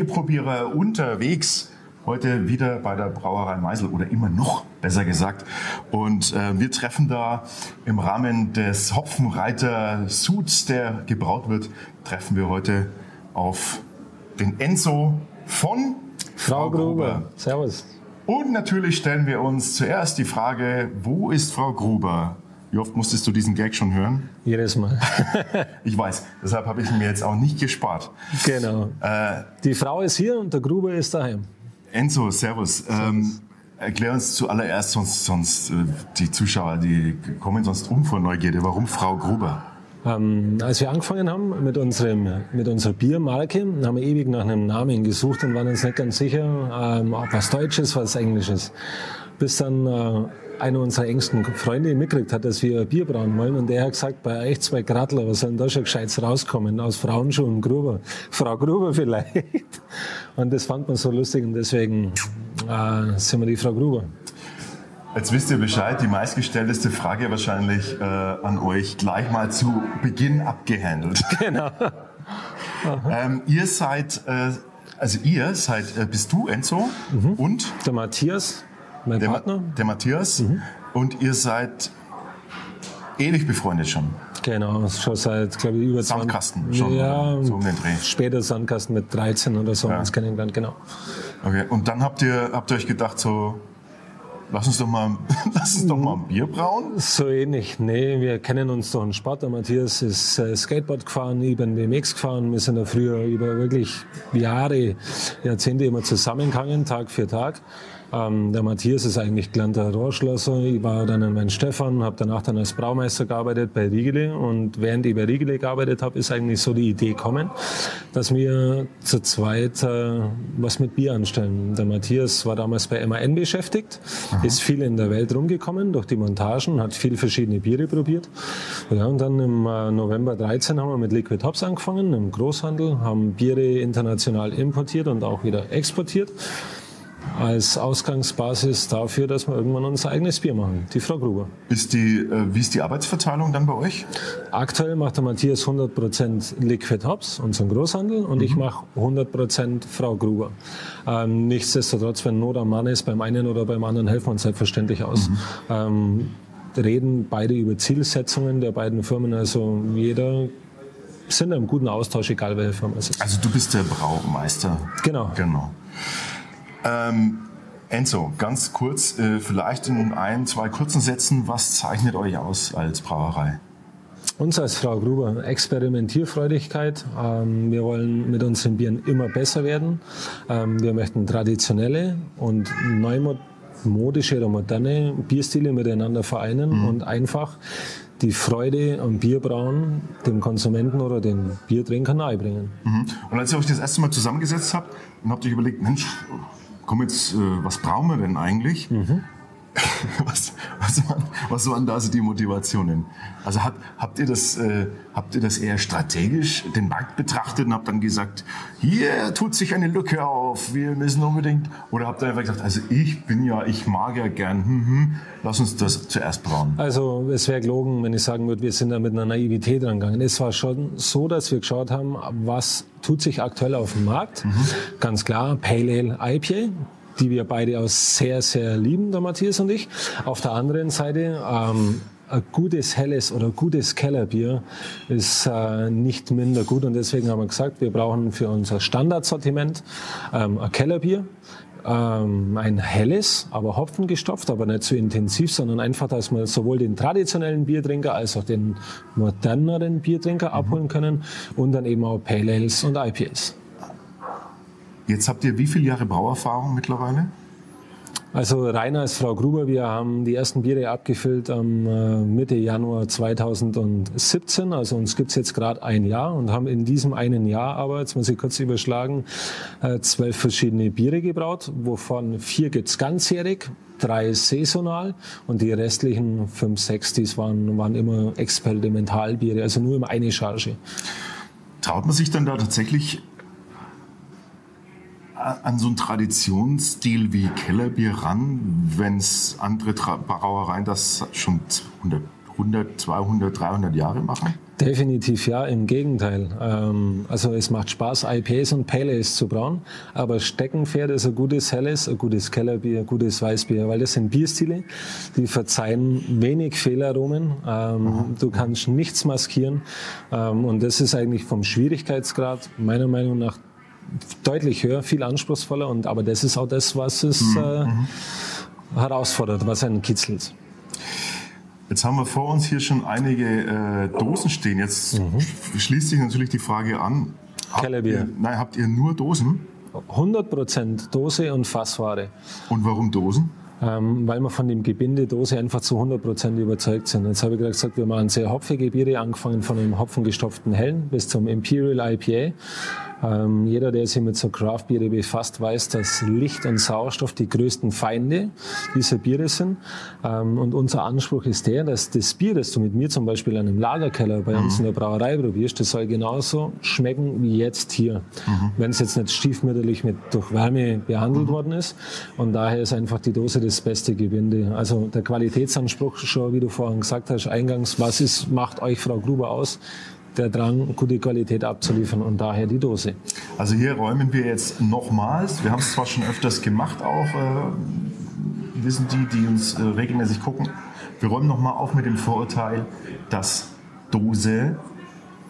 Bierprobierer unterwegs. Heute wieder bei der Brauerei Meisel oder immer noch, besser gesagt. Und äh, wir treffen da im Rahmen des Hopfenreiter Suits, der gebraut wird, treffen wir heute auf den Enzo von Frau, Frau Gruber. Gruber. Servus. Und natürlich stellen wir uns zuerst die Frage, wo ist Frau Gruber? Wie oft musstest du diesen Gag schon hören? Jedes Mal. ich weiß, deshalb habe ich ihn mir jetzt auch nicht gespart. Genau. Äh, die Frau ist hier und der Gruber ist daheim. Enzo, servus. servus. Ähm, erklär uns zuallererst, sonst, sonst äh, die Zuschauer, die kommen sonst um vor Neugierde. Warum Frau Gruber? Ähm, als wir angefangen haben mit, unserem, mit unserer Biermarke, haben wir ewig nach einem Namen gesucht und waren uns nicht ganz sicher, ähm, ob was Deutsches, was Englisches. Bis dann äh, einer unserer engsten Freunde mitgekriegt hat, dass wir Bier brauen wollen. Und der hat gesagt, bei euch zwei Gradler, was soll denn da schon Gescheites rauskommen? Aus Frauenschuhen Gruber. Frau Gruber vielleicht. Und das fand man so lustig und deswegen äh, sind wir die Frau Gruber. Jetzt wisst ihr Bescheid, die meistgestellteste Frage wahrscheinlich äh, an euch gleich mal zu Beginn abgehandelt. Genau. ähm, ihr seid, äh, also ihr seid, äh, bist du Enzo mhm. und? Der Matthias, mein der Partner. Ma der Matthias mhm. und ihr seid ewig befreundet schon. Genau, schon seit, glaube ich, über 20 Sandkasten schon, ja, so um den Dreh. Später Sandkasten mit 13 oder so, ja. uns kennengelernt, genau. Okay, und dann habt ihr, habt ihr euch gedacht, so, Lass uns doch mal, lass uns doch mal ein Bier brauen. So ähnlich. Nee, wir kennen uns doch einen Sport. Der Matthias ist äh, Skateboard gefahren, ich bin BMX gefahren. Wir sind da früher über wirklich Jahre, Jahrzehnte immer zusammengegangen, Tag für Tag. Ähm, der Matthias ist eigentlich gelernter Rohrschlosser. Ich war dann in Mein Stefan, habe danach dann als Braumeister gearbeitet bei Riegele. Und während ich bei Riegele gearbeitet habe, ist eigentlich so die Idee gekommen, dass wir zu zweit äh, was mit Bier anstellen. Der Matthias war damals bei MAN beschäftigt, Aha. ist viel in der Welt rumgekommen durch die Montagen, hat viel verschiedene Biere probiert. Ja, und dann im äh, November 13 haben wir mit Liquid Hops angefangen, im Großhandel, haben Biere international importiert und auch wieder exportiert als Ausgangsbasis dafür, dass wir irgendwann unser eigenes Bier machen. Die Frau Gruber. Ist die, äh, wie ist die Arbeitsverteilung dann bei euch? Aktuell macht der Matthias 100% Liquid Hops, unseren Großhandel, und mhm. ich mache 100% Frau Gruber. Ähm, nichtsdestotrotz, wenn Not am Mann ist, beim einen oder beim anderen helfen wir uns selbstverständlich aus. Mhm. Ähm, reden beide über Zielsetzungen der beiden Firmen, also jeder sind im guten Austausch, egal welche Firma es ist. Also du bist der Braumeister. Genau. Genau. Ähm, Enzo, ganz kurz, äh, vielleicht in ein, zwei kurzen Sätzen, was zeichnet euch aus als Brauerei? Uns als Frau Gruber Experimentierfreudigkeit. Ähm, wir wollen mit unseren Bieren immer besser werden. Ähm, wir möchten traditionelle und neumodische oder moderne Bierstile miteinander vereinen mhm. und einfach die Freude am Bierbrauen dem Konsumenten oder dem Biertrinker nahebringen. Mhm. Und als ihr euch das erste Mal zusammengesetzt habt und habt euch überlegt, Mensch, komm jetzt, äh, was brauchen wir denn eigentlich? Mhm. was, was, waren, was waren da so die Motivationen? Also habt, habt, ihr das, äh, habt ihr das eher strategisch den Markt betrachtet und habt dann gesagt, hier tut sich eine Lücke auf, wir müssen unbedingt, oder habt ihr einfach gesagt, also ich bin ja, ich mag ja gern, hm, hm, lass uns das zuerst brauen? Also es wäre gelogen, wenn ich sagen würde, wir sind da mit einer Naivität rangegangen. Es war schon so, dass wir geschaut haben, was tut sich aktuell auf dem Markt. Mhm. Ganz klar, Pale Ale IPA, die wir beide auch sehr, sehr lieben, der Matthias und ich. Auf der anderen Seite, ähm, ein gutes helles oder gutes Kellerbier ist äh, nicht minder gut und deswegen haben wir gesagt, wir brauchen für unser Standardsortiment ähm, ein Kellerbier, ähm, ein helles, aber hopfengestopft, aber nicht zu so intensiv, sondern einfach, dass wir sowohl den traditionellen Biertrinker als auch den moderneren Biertrinker mhm. abholen können und dann eben auch Pale Ales und IPAs. Jetzt habt ihr wie viele Jahre Brauerfahrung mittlerweile? Also Rainer als Frau Gruber, wir haben die ersten Biere abgefüllt am äh, Mitte Januar 2017. Also uns gibt's jetzt gerade ein Jahr und haben in diesem einen Jahr aber, jetzt muss ich kurz überschlagen, äh, zwölf verschiedene Biere gebraut, wovon vier gibt's ganzjährig, drei saisonal und die restlichen fünf, sechs, die waren, waren immer Experimentalbiere, also nur immer eine Charge. Traut man sich dann da tatsächlich an so einen Traditionsstil wie Kellerbier ran, wenn es andere Brauereien das schon 100, 100, 200, 300 Jahre machen? Definitiv ja, im Gegenteil. Ähm, also es macht Spaß, IPAs und Pale zu brauen, aber Steckenpferd ist ein gutes Helles, ein gutes Kellerbier, ein gutes Weißbier, weil das sind Bierstile, die verzeihen wenig Fehlaromen, ähm, du kannst nichts maskieren ähm, und das ist eigentlich vom Schwierigkeitsgrad meiner Meinung nach deutlich höher, viel anspruchsvoller und aber das ist auch das, was es mhm. äh, mhm. herausfordert, was einen kitzelt. Jetzt haben wir vor uns hier schon einige äh, Dosen stehen. Jetzt mhm. schließt sich natürlich die Frage an. Kellerbier. Nein, habt ihr nur Dosen? 100% Dose und Fassware. Und warum Dosen? Ähm, weil wir von dem Gebinde Dose einfach zu 100% überzeugt sind. Jetzt habe ich gerade gesagt, wir machen sehr hopfige Biere, angefangen von einem hopfengestopften Hellen bis zum Imperial IPA. Ähm, jeder, der sich mit so Craft-Biere befasst, weiß, dass Licht und Sauerstoff die größten Feinde dieser Biere sind. Ähm, und unser Anspruch ist der, dass das Bier, das du mit mir zum Beispiel in einem Lagerkeller bei uns mhm. in der Brauerei probierst, das soll genauso schmecken wie jetzt hier. Mhm. Wenn es jetzt nicht stiefmütterlich mit durch Wärme behandelt mhm. worden ist. Und daher ist einfach die Dose das beste Gebinde. Also der Qualitätsanspruch schon, wie du vorhin gesagt hast, eingangs, was ist, macht euch Frau Gruber aus? der Drang, gute Qualität abzuliefern und daher die Dose. Also hier räumen wir jetzt nochmals, wir haben es zwar schon öfters gemacht, auch äh, wissen die, die uns äh, regelmäßig gucken, wir räumen nochmal auf mit dem Vorurteil, dass Dose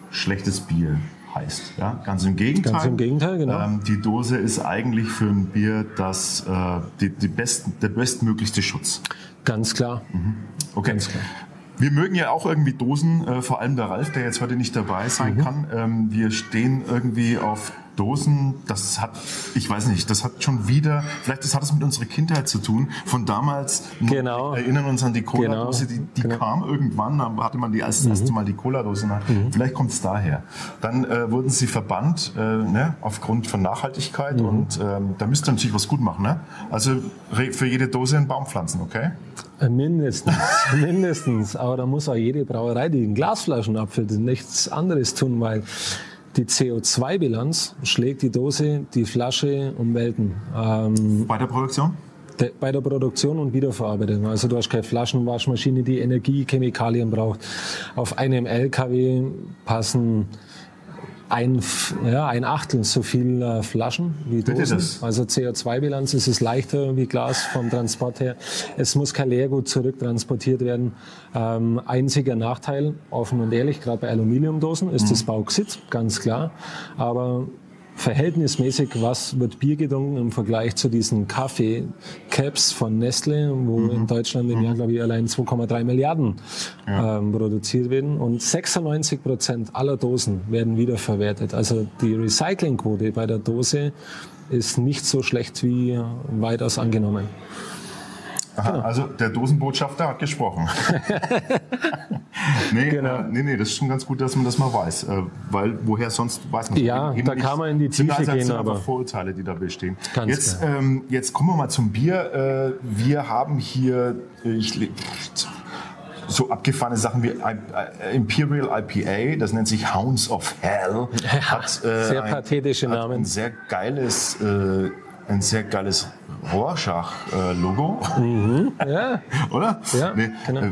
schlechtes Bier heißt. Ja? Ganz im Gegenteil. Ganz im Gegenteil, genau. Ähm, die Dose ist eigentlich für ein Bier das, äh, die, die besten, der bestmöglichste Schutz. Ganz klar. Mhm. Okay. Ganz klar. Wir mögen ja auch irgendwie Dosen, äh, vor allem der Ralf, der jetzt heute nicht dabei sein mhm. kann. Ähm, wir stehen irgendwie auf Dosen, das hat, ich weiß nicht, das hat schon wieder, vielleicht das hat es mit unserer Kindheit zu tun. Von damals genau. erinnern uns an die Cola-Dose, die, die genau. kam irgendwann, da hatte man die erste, mhm. erste Mal die Cola-Dose. Mhm. Vielleicht kommt es daher. Dann äh, wurden sie verbannt, äh, ne, aufgrund von Nachhaltigkeit mhm. und ähm, da müsst ihr natürlich was gut machen. Ne? Also für jede Dose einen Baum pflanzen, okay? Äh, mindestens, mindestens. Aber da muss auch jede Brauerei, die in Glasflaschen abfüllt, nichts anderes tun, weil die CO2-Bilanz schlägt die Dose, die Flasche um Welten. Ähm, bei der Produktion? De, bei der Produktion und Wiederverarbeitung. Also du hast keine Flaschenwaschmaschine, die Energie, Chemikalien braucht. Auf einem LKW passen ein, ja, ein Achtel so viel äh, Flaschen wie Dosen. Also CO2-Bilanz ist es leichter wie Glas vom Transport her. Es muss kein Leergut zurücktransportiert werden. Ähm, einziger Nachteil, offen und ehrlich, gerade bei Aluminiumdosen, ist mhm. das Bauxit, ganz klar. Aber verhältnismäßig, was wird Bier getrunken im Vergleich zu diesen Kaffee-Caps von Nestle, wo mhm. in Deutschland im Jahr, mhm. glaube ich, allein 2,3 Milliarden ja. ähm, produziert werden. Und 96 Prozent aller Dosen werden wiederverwertet. Also die Recyclingquote bei der Dose ist nicht so schlecht wie weitaus angenommen. Aha, genau. Also der Dosenbotschafter hat gesprochen. nee, genau. äh, nee, nee, das ist schon ganz gut, dass man das mal weiß. Äh, weil woher sonst weiß man Ja, da kann man in die Tiefe also, gehen. Sind aber Vorurteile, die da bestehen. Ganz jetzt, ähm, jetzt kommen wir mal zum Bier. Äh, wir haben hier, äh, ich, so abgefahrene Sachen wie Imperial IPA, das nennt sich Hounds of Hell. Hat, sehr pathetische ein, Namen. ein sehr geiles, ein sehr geiles Rorschach-Logo. Mhm, ja. Oder? Ja, nee, genau. Äh,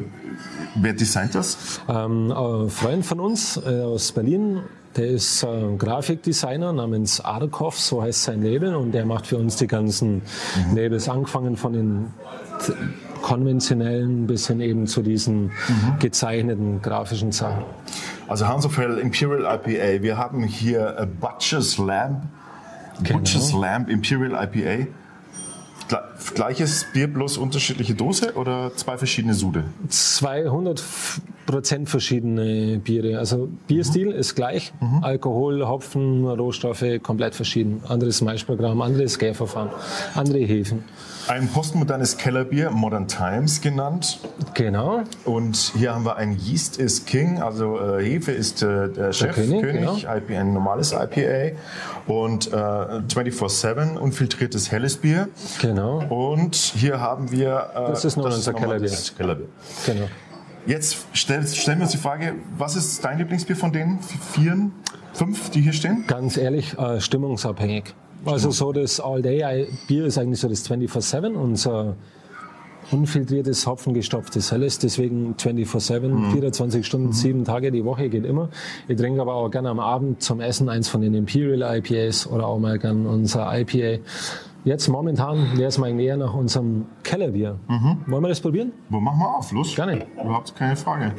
wer designt das? Ähm, ein Freund von uns äh, aus Berlin, der ist äh, Grafikdesigner namens Arkov, so heißt sein Label, und der macht für uns die ganzen mhm. Labels, angefangen von den konventionellen bis hin eben zu diesen mhm. gezeichneten grafischen Sachen. Also Hans of Hell Imperial IPA, wir haben hier a Butcher's Lamp, genau. Butcher's Lamp Imperial IPA. Gleiches Bier, bloß unterschiedliche Dose oder zwei verschiedene Sude? 200 Prozent verschiedene Biere. Also Bierstil mhm. ist gleich, mhm. Alkohol, Hopfen, Rohstoffe komplett verschieden. Anderes Maischprogramm, anderes Gärverfahren, andere Hefen. Ein postmodernes Kellerbier, Modern Times genannt. Genau. Und hier haben wir ein Yeast is King, also äh, Hefe ist äh, der Chef, der König, König genau. IPA, ein normales IPA und äh, 24-7 unfiltriertes helles Bier. Genau. Und hier haben wir... Äh, das ist nur unser Kellerbier. Kellerbier. Genau. Jetzt stell, stellen wir uns die Frage, was ist dein Lieblingsbier von den vier, fünf, die hier stehen? Ganz ehrlich, äh, stimmungsabhängig. Also so das All-Day-Bier ist eigentlich so das 24-7, unser unfiltriertes, hopfengestopftes Helles, deswegen 24-7, mhm. 24 Stunden, mhm. sieben Tage die Woche geht immer. Ich trinke aber auch gerne am Abend zum Essen eins von den Imperial IPAs oder auch mal gern unser IPA. Jetzt momentan wäre es mal näher nach unserem Kellerbier. Mhm. Wollen wir das probieren? Wo machen wir auf? Los. Gerne. Überhaupt keine Frage.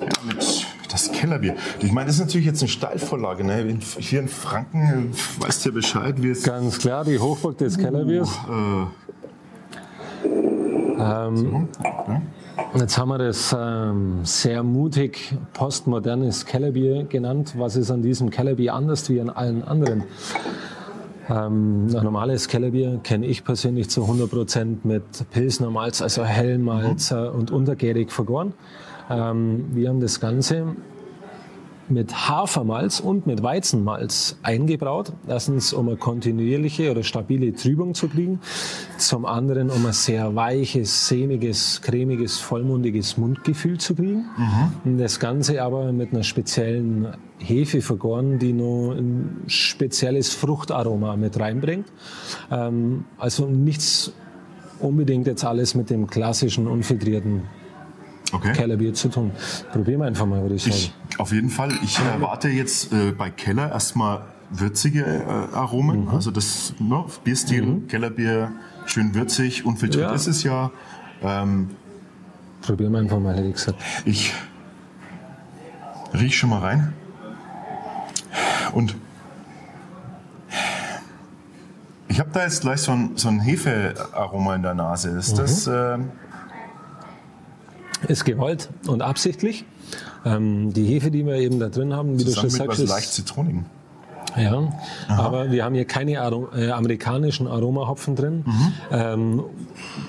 Ja, mit das Kellerbier. Ich meine, das ist natürlich jetzt eine Steilvorlage. Ne? Hier in Franken äh, weißt du ja Bescheid, wie es. Ganz klar, die Hochburg des Kellerbiers. Uh, äh, ähm, so, okay. Jetzt haben wir das ähm, sehr mutig postmodernes Kellerbier genannt. Was ist an diesem Kellerbier anders wie an allen anderen? Ähm, ein normales Kellerbier kenne ich persönlich zu 100% mit Pilsner Malz, also Hellmalz mhm. und untergärig vergoren. Ähm, wir haben das Ganze mit Hafermalz und mit Weizenmalz eingebraut. Erstens, um eine kontinuierliche oder stabile Trübung zu kriegen. Zum anderen, um ein sehr weiches, sämiges, cremiges, vollmundiges Mundgefühl zu kriegen. Mhm. Das Ganze aber mit einer speziellen Hefe vergoren, die noch ein spezielles Fruchtaroma mit reinbringt. Ähm, also nichts unbedingt jetzt alles mit dem klassischen unfiltrierten okay. Kellerbier zu tun. Probieren wir einfach mal, würde ich sagen. Ich, auf jeden Fall. Ich erwarte jetzt äh, bei Keller erstmal würzige äh, Aromen. Mhm. Also das ne, Bierstil, mhm. Kellerbier, schön würzig, unfiltriert ja. ist es ja. Ähm, Probieren wir einfach mal, hätte ich gesagt. Ich riech schon mal rein. Und ich habe da jetzt gleich so ein, so ein Hefearoma in der Nase. Ist mhm. das... Äh, ist gewollt und absichtlich. Ähm, die Hefe, die wir eben da drin haben, wie Zusammen du schon sagst, ist leicht zitronigen. Ja, Aha. aber wir haben hier keine Aro äh, amerikanischen Aromahopfen drin, mhm. ähm,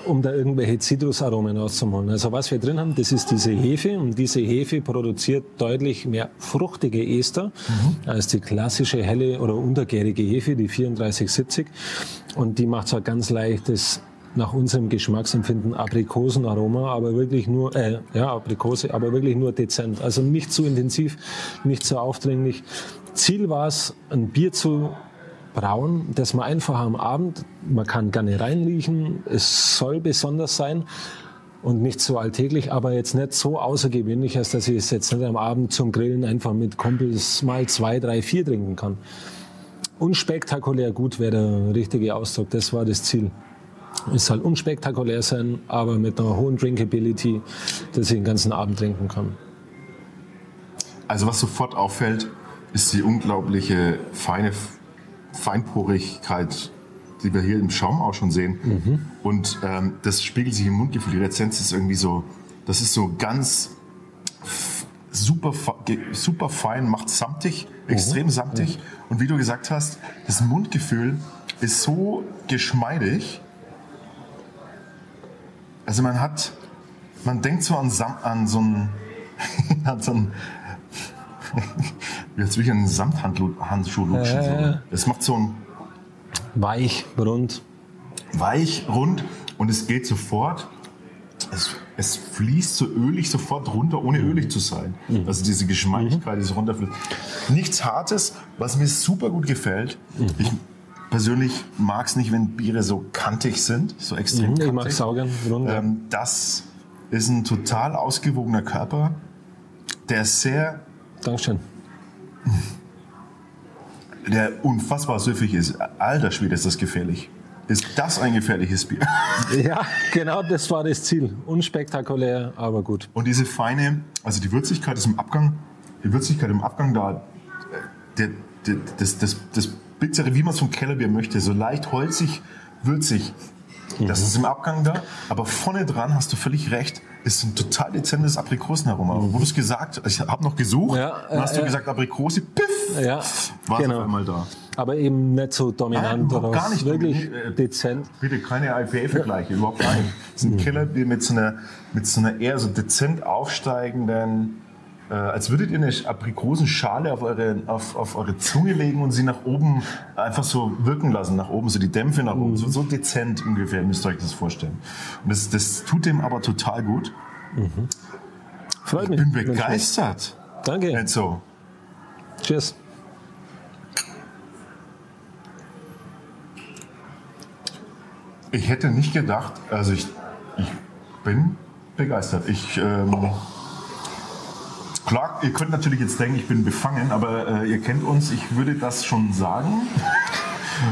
um da irgendwelche Zitrusaromen auszuholen. Also was wir drin haben, das ist diese Hefe und diese Hefe produziert deutlich mehr fruchtige Ester mhm. als die klassische helle oder untergärige Hefe, die 3470. Und die macht so ein ganz leichtes nach unserem Geschmacksempfinden Aprikosenaroma, aber wirklich nur, äh, ja, Aprikose, aber wirklich nur dezent. Also nicht zu intensiv, nicht zu aufdringlich. Ziel war es, ein Bier zu brauen, das man einfach am Abend, man kann gerne reinriechen, es soll besonders sein und nicht so alltäglich, aber jetzt nicht so außergewöhnlich, als dass ich es jetzt nicht am Abend zum Grillen einfach mit Kumpels mal zwei, drei, vier trinken kann. Unspektakulär gut wäre der richtige Ausdruck, das war das Ziel. Es soll unspektakulär sein, aber mit einer hohen Drinkability, dass ich den ganzen Abend trinken kann. Also was sofort auffällt, ist die unglaubliche feine Feinporigkeit, die wir hier im Schaum auch schon sehen. Mhm. Und ähm, das spiegelt sich im Mundgefühl. Die Rezenz ist irgendwie so, das ist so ganz super, super fein, macht samtig, mhm. extrem samtig. Mhm. Und wie du gesagt hast, das Mundgefühl ist so geschmeidig, also man hat, man denkt so an, Sam, an so ein, an so ein, jetzt will ich einen Samthandschuh lutschen. Äh, Es macht so ein weich, rund. Weich, rund und es geht sofort. Es, es fließt so ölig sofort runter, ohne mhm. ölig zu sein. Mhm. Also diese Geschmeidigkeit, mhm. die so runterfließt. Nichts Hartes, was mir super gut gefällt. Mhm. Ich persönlich mag es nicht, wenn Biere so kantig sind, so extrem mhm, kantig. Ich mag saugen, ähm, Das ist ein total ausgewogener Körper, der sehr... Dankeschön. Der unfassbar süffig ist. Alter Schwede, ist das gefährlich. Ist das ein gefährliches Bier? Ja, genau das war das Ziel. Unspektakulär, aber gut. Und diese feine, also die Würzigkeit ist im Abgang, die Würzigkeit im Abgang da, äh, der, der, das, das, das Bitzere, wie man es vom Kellerbier möchte, so leicht holzig, würzig. Mhm. Das ist im Abgang da, aber vorne dran hast du völlig recht, ist ein total dezentes Aprikosenaroma. Mhm. Wo du es gesagt, ich habe noch gesucht, ja, äh, dann hast du gesagt Aprikose, piff, ja, war genau. auf einmal da. Aber eben nicht so dominant Nein, oder gar nicht wirklich äh, dezent. Bitte keine IPA-Vergleiche, überhaupt nicht. Es ist ein mhm. Kellerbier mit so einer, mit so einer eher so dezent aufsteigenden äh, als würdet ihr eine Aprikosenschale auf eure, auf, auf eure Zunge legen und sie nach oben einfach so wirken lassen, nach oben, so die Dämpfe nach oben, mhm. so, so, dezent ungefähr, müsst ihr euch das vorstellen. Und das, das tut dem aber total gut. Mhm. Freut ich mich. bin begeistert. Danke. Enzo. Cheers. Ich hätte nicht gedacht, also ich, ich bin begeistert. Ich ähm, klar, ihr könnt natürlich jetzt denken, ich bin befangen, aber äh, ihr kennt uns. Ich würde das schon sagen.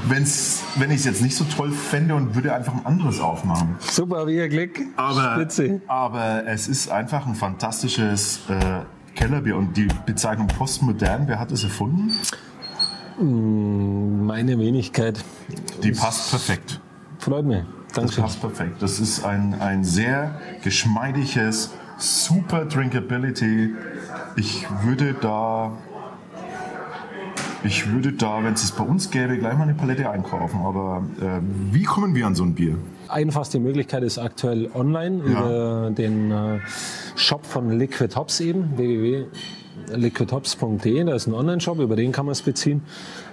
Wenn's, wenn ich es jetzt nicht so toll fände und würde einfach ein anderes aufmachen. Super, wie ihr Glück. Aber, Spitze. aber es ist einfach ein fantastisches äh, Kellerbier und die Bezeichnung postmodern, wer hat es erfunden? Meine Wenigkeit. Die passt perfekt. Freut mich. Das Dankeschön. passt perfekt. Das ist ein, ein sehr geschmeidiges, super Drinkability. Ich würde da, ich würde da, wenn es es bei uns gäbe, gleich mal eine Palette einkaufen. Aber äh, wie kommen wir an so ein Bier? Einfachste Möglichkeit ist aktuell online Ja. über den äh, Shop von Liquid Hops eben, www.liquidhops.de. Da ist ein Online-Shop, über den kann man es beziehen.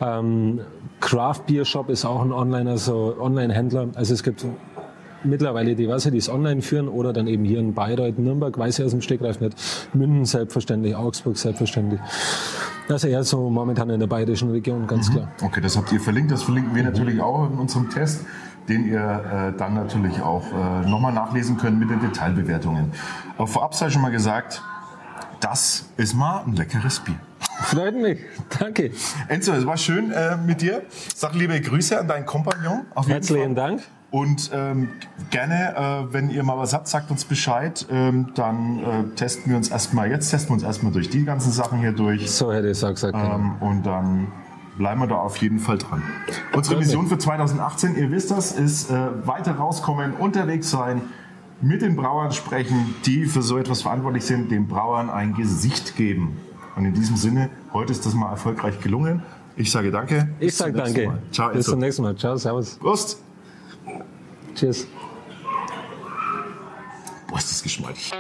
Ähm, Craft Beer Shop ist auch ein Online, also Online-Händler. Also es gibt mittlerweile diverse, die es online führen oder dann eben hier in Bayreuth, Nürnberg, weiß ich aus dem Stegreif nicht, München selbstverständlich, Augsburg selbstverständlich. Das ist eher so momentan in der bayerischen Region, ganz klar. Okay, das habt ihr verlinkt. Das verlinken wir natürlich auch in unserem Test, den ihr äh, dann natürlich auch äh, nochmal nachlesen könnt mit den Detailbewertungen. Aber vorab sei schon mal gesagt, das ist mal ein leckeres Bier. Freut mich, danke. Enzo, es war schön äh, mit dir. Sag liebe Grüße an deinen Kompagnon. Auf jeden Herzlichen. Dank. Und ähm, gerne, äh, wenn ihr mal was habt, sagt uns Bescheid. Ähm, dann äh, testen wir uns erstmal, jetzt testen wir uns erstmal durch die ganzen Sachen hier durch. So hätte ich es auch gesagt. genau. Ähm, und dann bleiben wir da auf jeden Fall dran. Unsere Vision für 2018, ihr wisst das, ist äh, weiter rauskommen, unterwegs sein, mit den Brauern sprechen, die für so etwas verantwortlich sind, den Brauern ein Gesicht geben. Und in diesem Sinne, heute ist das mal erfolgreich gelungen. Ich sage danke. Ich sage danke. Mal. Ciao, Bis zum nächsten Mal. Ciao, servus. Prost. Cheers. Boah, ist das geschmeidig.